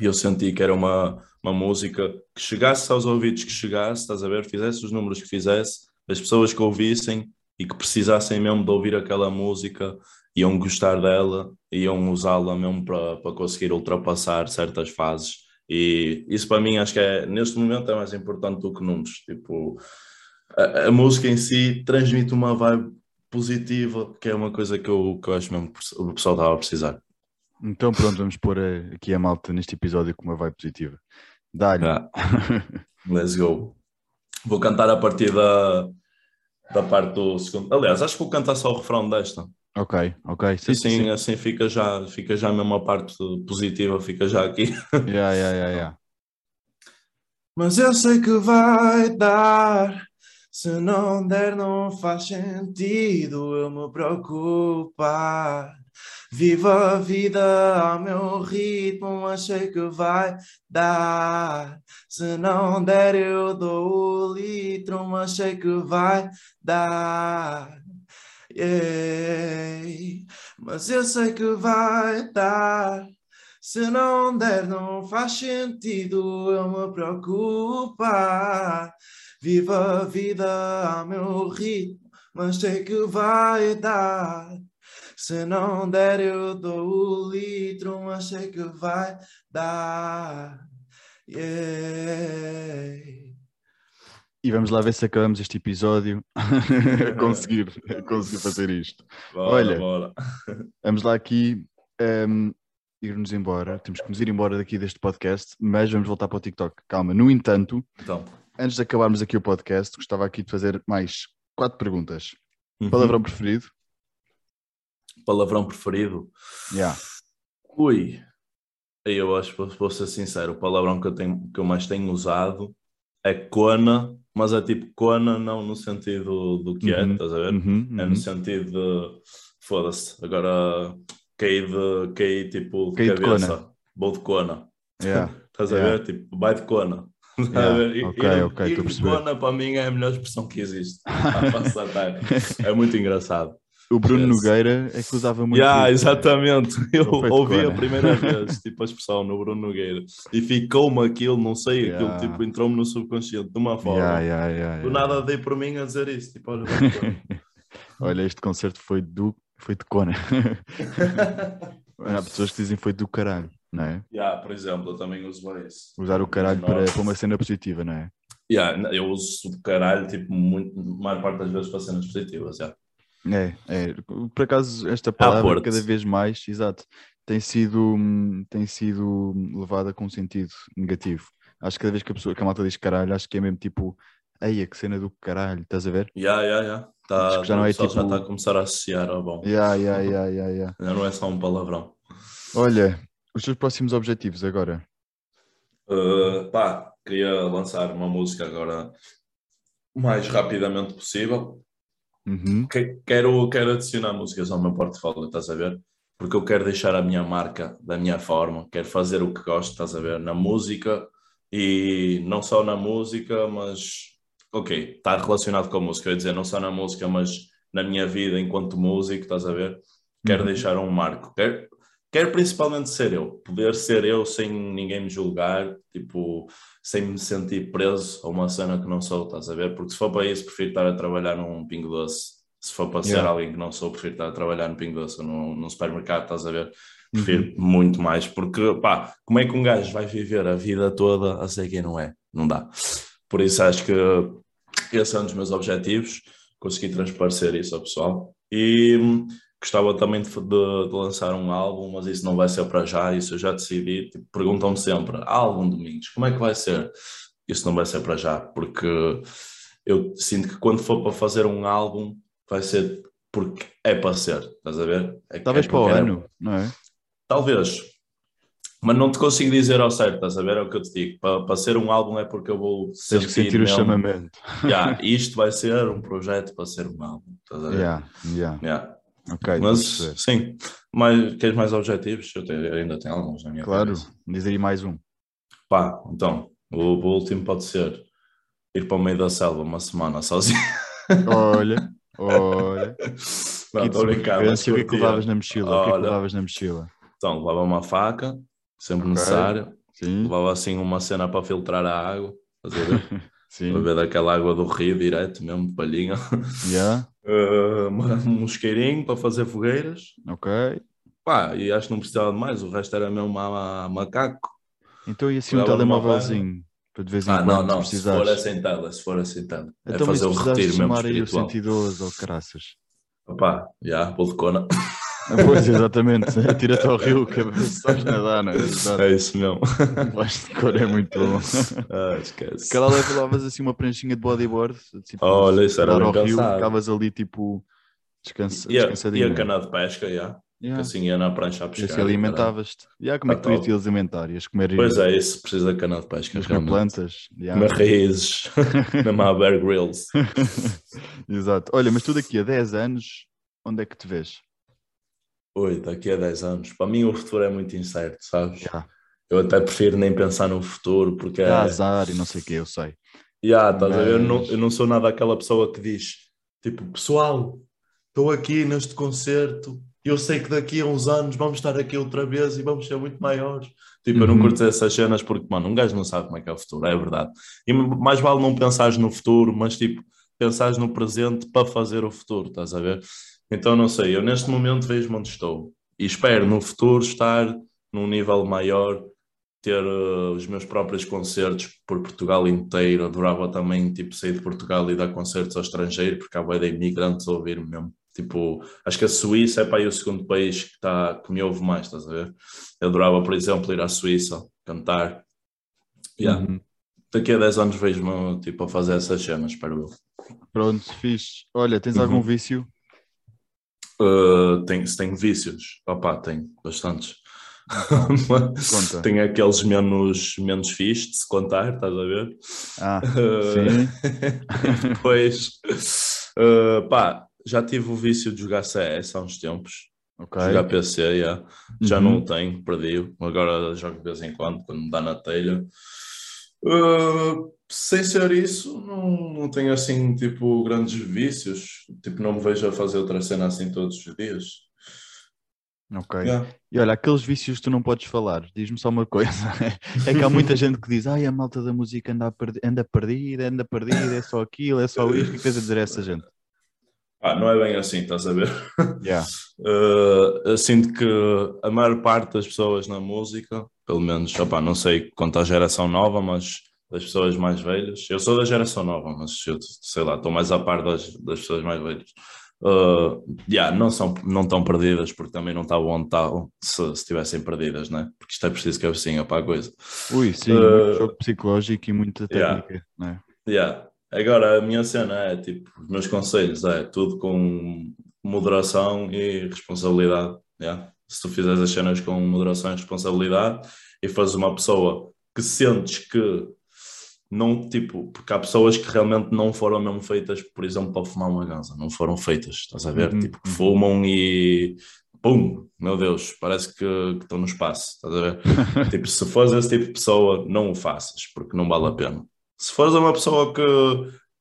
E eu senti que era uma, uma música que chegasse aos ouvidos que chegasse, estás a ver? Fizesse os números que fizesse, as pessoas que ouvissem e que precisassem mesmo de ouvir aquela música iam gostar dela, iam usá-la mesmo para, para conseguir ultrapassar certas fases. E isso para mim acho que é, neste momento é mais importante do que números. Tipo, a, a música em si transmite uma vibe positiva, que é uma coisa que eu, que eu acho mesmo que o pessoal estava a precisar. Então pronto, vamos pôr eh, aqui a malta neste episódio com uma vibe positiva. Dá-lhe. Ah, let's go. Vou cantar a partir da, da parte do segundo. Aliás, acho que vou cantar só o refrão desta. ok, ok. Sim, Assim, sim, sim. assim fica já, fica já mesmo a parte positiva, fica já aqui. Yeah, yeah, yeah, yeah. Mas eu sei que vai dar. Se não der, não faz sentido eu me preocupar. Viva a vida ao meu ritmo, mas sei que vai dar. Se não der, eu dou o litro, mas sei que vai dar. Yeah. Mas eu sei que vai dar. Se não der, não faz sentido eu me preocupar. Viva a vida ao meu ritmo, mas sei que vai dar. Se não der, eu dou o litro, mas sei que vai dar. Yeah. E vamos lá ver se acabamos este episódio a conseguir, a conseguir fazer isto. Bora, Olha. bora. Vamos lá aqui ehm, ir-nos embora. Temos que nos ir embora daqui deste podcast, mas vamos voltar para o TikTok. Calma. No entanto, Então, antes de acabarmos aqui o podcast, gostava aqui de fazer mais quatro perguntas. uhum. Palavrão preferido? Palavrão preferido. Yeah. Ui, aí eu acho, vou- vou ser sincero, o palavrão que eu, tenho, que eu mais tenho usado é cona, mas é tipo cona não no sentido do que é, Uhum, estás a ver? Uhum, É uhum. no sentido de foda-se, agora caí de caí tipo de Caí de cabeça, vou de cona, Yeah. estás a Yeah. ver? Tipo, vai de cona. Yeah? Ir- ok, ir- ok, ir de cona para mim é a melhor expressão que existe. É muito engraçado. O Bruno Yes. Nogueira é que usava muito. Yeah, isso. exatamente. Eu ouvi a cona. primeira vez, tipo, a expressão no Bruno Nogueira e ficou-me aquilo, não sei, Yeah. aquilo tipo entrou-me no subconsciente de uma forma. Yeah, yeah, Do nada dei por mim a dizer isso, tipo, olha. Olha, este concerto foi do. Foi de Cona. Há pessoas que dizem foi do caralho, não é? yeah, por exemplo, eu também uso bem isso. Usar o caralho para, para uma cena positiva, não é? Yeah, eu uso do caralho, tipo, muito, a maior parte das vezes para cenas positivas, yeah. É, é. Por acaso, esta palavra cada vez mais, exato, tem sido, tem sido levada com um sentido negativo. Acho que cada vez que a, pessoa, que a malta diz caralho, acho que é mesmo tipo, ei, que cena do caralho, estás a ver? Yeah, yeah. Acho Tá, que já não é o pessoal já tipo- está a começar a associar ao bom. Yeah, yeah, yeah, yeah. Já não é só um palavrão. Olha, os teus próximos objetivos agora? Uh, pá, queria lançar uma música agora o mais rapidamente possível. Uhum. Que- Quero, quero adicionar músicas ao meu portfólio, estás a ver? Porque eu quero deixar a minha marca da minha forma, quero fazer o que gosto, estás a ver? Na música e não só na música, mas ok, está relacionado com a música, eu ia dizer, não só na música, mas na minha vida enquanto músico, estás a ver? Quero Uhum. deixar um marco. Quero, quero principalmente ser eu, poder ser eu sem ninguém me julgar, tipo, sem me sentir preso a uma cena que não sou, estás a ver? Porque se for para isso, prefiro estar a trabalhar num pingo doce. Se for para ser Yeah. alguém que não sou, prefiro estar a trabalhar num pingo doce ou num, num supermercado, estás a ver? Prefiro muito mais, porque pá, como é que um gajo vai viver a vida toda a ser quem não é? Não dá. Por isso acho que esse é um dos meus objetivos, conseguir transparecer isso ao pessoal. E hum, gostava também de, de- de lançar um álbum, mas isso não vai ser para já, isso eu já decidi. Tipo, Perguntam-me sempre, álbum Domingos, como é que vai ser? Isso não vai ser para já, porque eu sinto que quando for para fazer um álbum, vai ser porque é para ser, estás a ver? É, Talvez é para o é- ano, não é? Talvez. Mas não te consigo dizer ao certo, estás a ver? É o que eu te digo. Para, para ser um álbum é porque eu vou Tens que sentir o mesmo, chamamento. "Ya, isto vai ser um projeto para ser um álbum. Estás a ver? Yeah, yeah. Ya. Ok, Mas sim, mais, queres mais objetivos? Eu tenho- ainda tenho alguns na minha Claro, cabeça. diz aí mais um. Pá, então, o, o último pode ser ir para o meio da selva uma semana sozinho. Olha, olha. Não, estou mas sobrevivência, o que é que levavas na mochila? O que é que Olha. levavas na mochila? Então, levava uma faca, sempre Ok. necessário. Sim, Levava assim uma cena para filtrar a água. Estás a ver? sim. Para ver daquela água do rio direto, mesmo de palhinha. Yeah, Uh, uma- um isqueirinho para fazer fogueiras. ok. Pá, e acho que não precisava de mais, o resto era mesmo ma- macaco. Então e assim um telemóvelzinho? Para de vez em Ah, quando não, se não, se for assim tela, se for assim tela. É Então, mas fazer se o retiro mesmo chamar aí o espiritual. 112 ou caraças. Opá, já, vou de cona. Ah, Pois, exatamente. Atira-te ao rio, que sabes nadar, não é? Exato. É isso mesmo. Vais de cor, é muito bom. Ah, esquece. Se calhar levavas assim uma pranchinha de bodyboard, tipo, Olha, isso era ao rio, ficavas ali tipo descansa, E a, e descansadinho. a cana de pesca, já. Que Yeah. assim ia na prancha a E pescar. assim e caralho. alimentavas-te. Yeah, como é que tu ias te alimentar? Ias comer, Pois é, isso precisa de cana de pesca. ias comer plantas? Yeah. Comer raízes. Mesmo a Bear Grylls. Exato. Olha, mas tu daqui a 10 anos, onde é que te vês? Oi, daqui a 10 anos. Para mim o futuro é muito incerto, sabes? Yeah. Eu até prefiro nem pensar no futuro, porque Dá é. azar e não sei o que, eu sei. Yeah, ver? Eu, não, Mas- eu não sou nada aquela pessoa que diz, tipo, pessoal, estou aqui neste concerto, eu sei que daqui a uns anos vamos estar aqui outra vez e vamos ser muito maiores. Tipo, eu não Uhum. curto essas cenas porque, mano, um gajo não sabe como é que é o futuro, é verdade. E mais vale não pensares no futuro, mas tipo, pensares no presente para fazer o futuro, estás a ver? Então, não sei, eu neste momento vejo-me onde estou e espero no futuro estar num nível maior, ter eh, os meus próprios concertos por Portugal inteiro. Adorava também, tipo, sair de Portugal e dar concertos ao estrangeiro, porque há bué de imigrantes a ouvir-me mesmo. Tipo, acho que a Suíça é para aí o segundo país que, tá, que me ouve mais, estás a ver? Eu adorava, por exemplo, ir à Suíça, cantar. Yeah. Uhum. Daqui a 10 anos vejo-me, tipo, a fazer essas cenas, espero eu. Pronto, fixe. Olha, tens Uhum. algum vício? Uh, se tenho vícios, opá, tenho bastantes. Tenho aqueles menos, menos fixe de se contar, estás a ver? Ah, Uh, sim. Depois, uh, pá, já tive o vício de jogar CS há uns tempos. Ok. Jogar PC, yeah. já Uhum. não o tenho, perdi-o. Agora jogo de vez em quando, quando me dá na telha. Uh, sem ser isso, não, não tenho assim, tipo, grandes vícios. Tipo, não me vejo a fazer outra cena assim todos os dias. Ok. Yeah. E olha, aqueles vícios que tu não podes falar, diz-me só uma coisa. É que há muita gente que diz, ai, a malta da música anda, perdi- anda perdida, anda perdida, é só aquilo, é só isto. O que tens a dizer a essa gente? Ah, não é bem assim, estás a ver? Yeah. Uh, sinto que a maior parte das pessoas na música, pelo menos, opá, não sei quanto à geração nova, mas das pessoas mais velhas, eu sou da geração nova, mas eu sei lá, estou mais a par das, das pessoas mais velhas. Uh, yeah, não, são, não estão perdidas porque também não estavam onde estavam se, se estivessem perdidas, né? Porque isto é preciso cabecinha para a coisa. Ui, sim, Uh, muito jogo psicológico e muita yeah. técnica, não é? Yeah. Agora, a minha cena é tipo, os meus conselhos é tudo com moderação e responsabilidade. Yeah. Se tu fizeres as cenas com moderação e responsabilidade e fores uma pessoa que sentes que não, tipo, porque há pessoas que realmente não foram mesmo feitas, por exemplo, para fumar uma ganza, não foram feitas, estás a ver? Uhum, Tipo, que uhum. fumam e pum, meu Deus, parece que, que estão no espaço, estás a ver? tipo, se fores esse tipo de pessoa, não o faças, porque não vale a pena. Se fores uma pessoa que,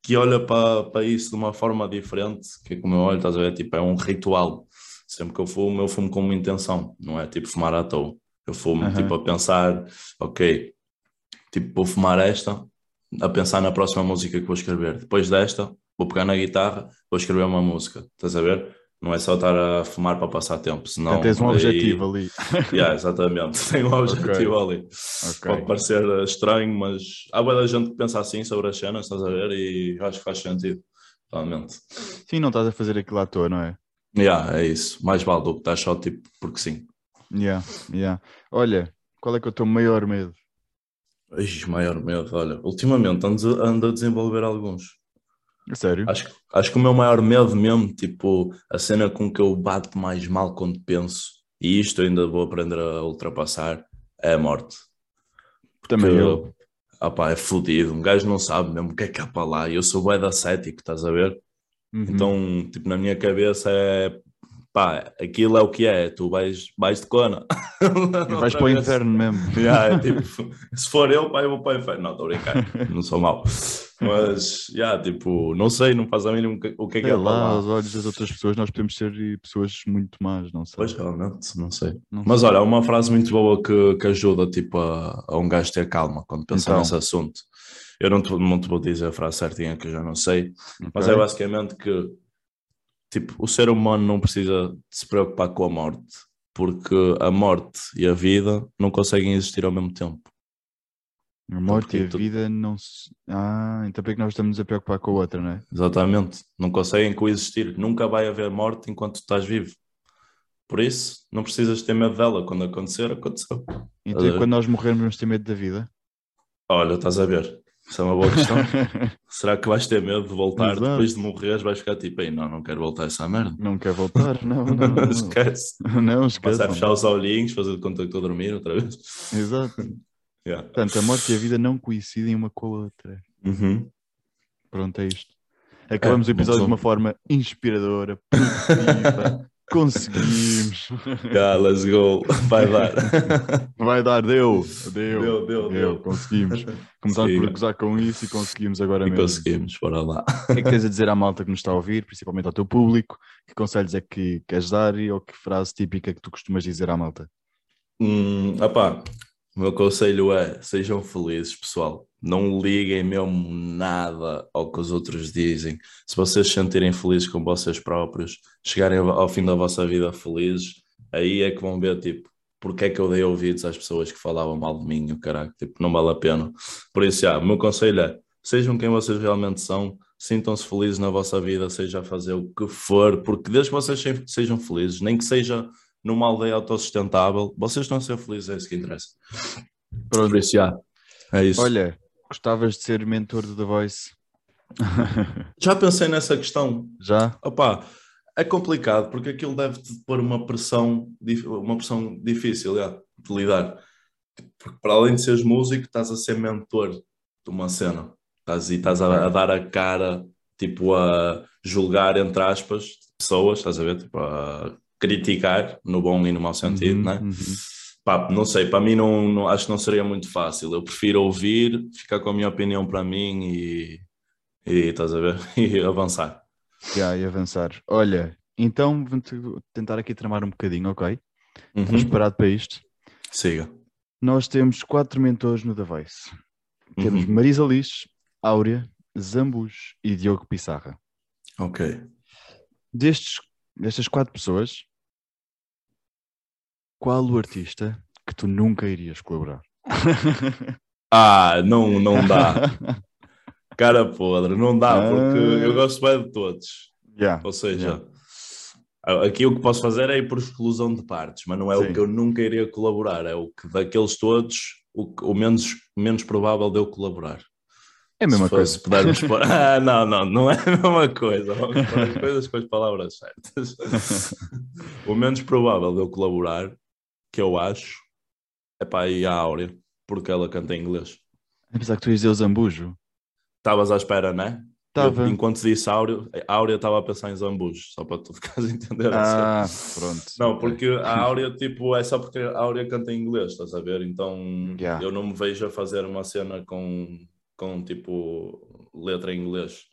que olha para, para isso de uma forma diferente, que é como eu olho, estás a ver? Tipo, é um ritual. Sempre que eu fumo, eu fumo com uma intenção, não é tipo fumar à toa. Eu fumo Aham. tipo a pensar, ok, tipo vou fumar esta, a pensar na próxima música que vou escrever. Depois desta, vou pegar na guitarra, vou escrever uma música. Estás a ver? Não é só estar a fumar para passar tempo, senão. Tens um aí- objetivo ali. Yeah, exatamente, tem um objetivo ali. Ok. Pode parecer estranho, mas há boa gente que pensa assim sobre as cenas, estás a ver? E acho que faz sentido, realmente. Sim, não estás a fazer aquilo à toa, não é? Yeah, é isso. Mais vale do que estás só tipo porque sim. Yeah, yeah. Olha, qual é que é o teu maior medo? Ixi, maior medo, olha, ultimamente ando, ando a desenvolver alguns. Sério? Acho, que- acho que o meu maior medo mesmo, tipo, a cena com que eu bato mais mal quando penso, e isto ainda vou aprender a ultrapassar, é a morte. Também Que, eu. ah pá, é fodido, um gajo não sabe mesmo o que é que há para lá, eu sou bué da cético, estás a ver? Uhum. Então, tipo, na minha cabeça é, pá, aquilo é o que é, tu vais, vais de cona. vais para o inferno mesmo. Yeah, é tipo, se for eu, pá, eu vou para o inferno. Não, estou a brincar, não sou mau. Mas, yeah, tipo, não sei, não faz a mínima o que, é que é lá, aos olhos das outras pessoas, nós podemos ser pessoas muito más, não sei. Pois, realmente, não sei. Não Mas sei. olha, uma frase muito boa que, que ajuda, tipo, a, a um gajo ter calma quando pensa Então. nesse assunto. Eu não te, não te vou dizer a frase certinha que eu já não sei, mas Ok? é basicamente que, tipo, o ser humano não precisa se preocupar com a morte, porque a morte e a vida não conseguem existir ao mesmo tempo. A morte porque e a tu- vida não se. Ah, então por que nós estamos a preocupar com a outra, não é? Exatamente. Não conseguem coexistir. Nunca vai haver morte enquanto tu estás vivo. Por isso, não precisas ter medo dela. Quando acontecer, aconteceu. Então quando nós morrermos, vamos ter medo da vida? Olha, estás a ver. Isso é uma boa questão. Será que vais ter medo de voltar Exato. depois de morreres? Vais ficar tipo, ei, não, não quero voltar a essa merda. não quer voltar? Não, não. Não, Esquece. não esquece. Passar a fechar os olhinhos, fazer de conta que estou a dormir outra vez. Exato. Yeah. Portanto, a morte e a vida não coincidem uma com a outra. Uhum. Pronto, é isto. Acabamos o É, episódio de uma forma inspiradora, positiva. Conseguimos. Yeah, let's go. Vai dar. Vai dar, deu. Deu. Deu, deu, deu. Conseguimos. Começámos por gozar com isso e conseguimos agora E mesmo. conseguimos, bora lá. O que é que tens a dizer à malta que nos está a ouvir, principalmente ao teu público? Que conselhos é que queres dar e ou que frase típica que tu costumas dizer à malta? Hum, opá, o meu conselho é sejam felizes, pessoal. Não liguem mesmo nada ao que os outros dizem. Se vocês se sentirem felizes com vocês próprios, chegarem ao fim da vossa vida felizes, aí é que vão ver, tipo, porque é que eu dei ouvidos às pessoas que falavam mal de mim, o caralho, tipo, não vale a pena. Por isso, já, o meu conselho é, sejam quem vocês realmente são, sintam-se felizes na vossa vida, seja a fazer o que for, porque desde que vocês se- sejam felizes, nem que seja numa aldeia autossustentável, vocês estão a ser felizes, é isso que interessa. Pronto. Isso, já, é isso. Olha, gostavas de ser mentor do The Voice? Já pensei nessa questão, Já? Opa, é complicado porque aquilo deve-te pôr uma pressão, uma pressão difícil já, de lidar. Porque para além de seres músico, estás a ser mentor de uma cena. Estás, e estás a, a dar a cara, tipo, a julgar, entre aspas, pessoas, estás a ver? Tipo, a criticar, no bom e no mau sentido, Uhum, né? uhum. Pá, não sei, para mim não, não- acho que não seria muito fácil. Eu prefiro ouvir, ficar com a minha opinião para mim e, e estás a ver? E avançar. Já, e avançar. Olha, então vou te- tentar aqui tramar um bocadinho, ok? Estás Uhum. preparado para isto? Siga. Nós temos quatro mentores no The Voice. Temos Uhum. Marisa Lix, Áurea, Zambus e Diogo Pissarra. Ok. Destes, destas quatro pessoas, qual o artista que tu nunca irias colaborar? Ah, não, não dá. Cara podre, não dá, porque Ah. eu gosto bem de todos. Yeah, Ou seja, yeah. aqui o que posso fazer é ir por exclusão de partes, mas não é Sim. o que eu nunca iria colaborar, é o que daqueles todos, o, o menos, menos provável de eu colaborar. É a mesma se, coisa. se pudermos. Ah, não, não, não é a mesma coisa. Vamos pôr as coisas com as palavras certas. o menos provável de eu colaborar, que eu acho, é para aí a Áurea, porque ela canta em inglês. Apesar que tu ias dizer o Zambujo. Estavas à espera, não é? Estava. Enquanto disse Áurea, a Áurea estava a pensar em Zambujo, só para tu ficares a entender. assim. Ah, pronto. Não, porque a Áurea, tipo, é só porque a Áurea canta em inglês, estás a ver? Então Yeah. eu não me vejo a fazer uma cena com, com tipo, letra em inglês.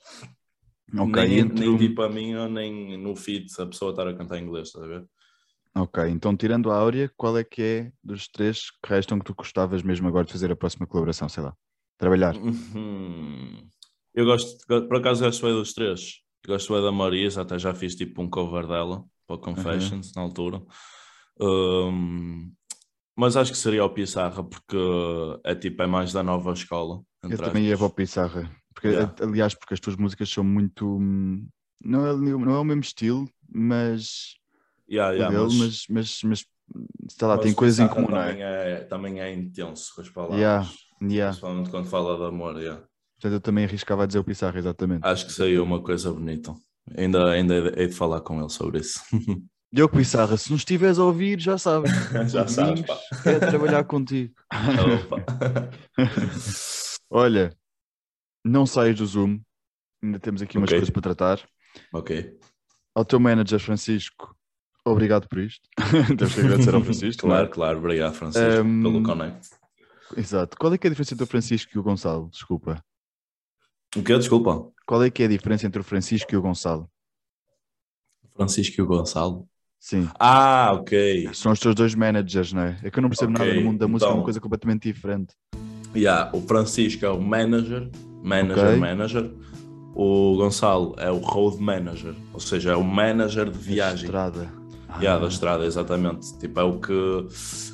Nem, entre nem tipo a minha, nem no feed a pessoa estar a cantar em inglês, estás a ver? Ok, então tirando a Áurea, qual é que é dos três que restam que tu gostavas mesmo agora de fazer a próxima colaboração, sei lá? Trabalhar. Uhum. Eu gosto, por acaso gosto bem dos três. Gosto bem da Marisa, até já fiz tipo um cover dela para o Confessions na altura. Um, mas acho que seria o Pissarra porque é tipo é mais da nova escola. Eu também ia para o Pissarra. Porque, Yeah. Aliás, porque as tuas músicas são muito. hum, Não é, não é o mesmo estilo, mas. Yeah, yeah, dele, mas- mas, mas, mas sei lá, mas tem coisas em comum, não também é? é? Também é intenso com as palavras. Yeah, yeah. Principalmente quando fala de amor. yeah. Portanto, eu também arriscava a dizer o Pissarra, exatamente. Acho que saiu uma coisa bonita. Ainda, ainda hei de falar com ele sobre isso. Diogo Pissarra, se não estiveres a ouvir, já sabes. Já sabes, pá. Quero trabalhar contigo. Olha, não saias do Zoom. Ainda temos aqui umas Ok. coisas para tratar. ok. Ao teu manager Francisco, obrigado por isto. Temos que agradecer ao Francisco. Claro, claro. Obrigado, Francisco, Um, pelo connect. Exato. Qual é que é a diferença entre o Francisco e o Gonçalo? Desculpa. O quê? Desculpa. Qual é que é a diferença entre o Francisco e o Gonçalo? Francisco e o Gonçalo. Sim. Ah, ok. São os teus dois managers, não é? É que eu não percebo Ok, nada no mundo da música, é então- uma coisa completamente diferente. Yeah, o Francisco é o manager, manager, Ok. manager. O Gonçalo é o road manager, ou seja, é o manager de viagem. Estrada. Yeah, Ah, da estrada, exatamente. Tipo, é o que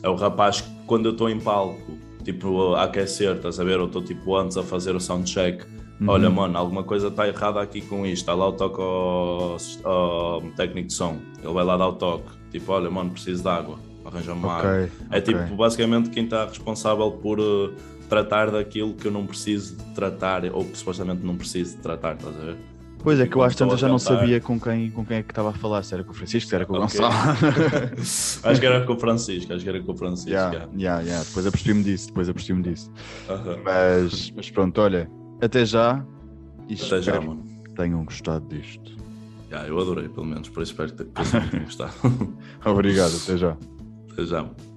é o rapaz que quando eu estou em palco, tipo, a aquecer, estás a ver? Eu estou tipo antes a fazer o soundcheck. uhum. Olha, mano, alguma coisa está errada aqui com isto. Está lá o toque ao, ao técnico de som. Ele vai lá dar o toque. Tipo, olha, mano, preciso de água. Arranja-me uma água. É ok. tipo, basicamente, quem está responsável por eh, tratar daquilo que eu não preciso de tratar ou que supostamente não preciso de tratar, estás a ver? Pois é que eu às tantas já não sabia com quem, com quem é que estava a falar, se era com o Francisco, se era com o Ok. Gonçalo. acho que era com o Francisco, acho que era com o Francisco. yeah, yeah. yeah, yeah. Depois apercebi-me disso, depois apercebi-me disso. Aham. Mas, mas pronto, olha, até já. E Até já, mano. que tenham gostado disto. Yeah, eu adorei, pelo menos, por isso espero que tenham gostado. Obrigado, até já. Até já. mano.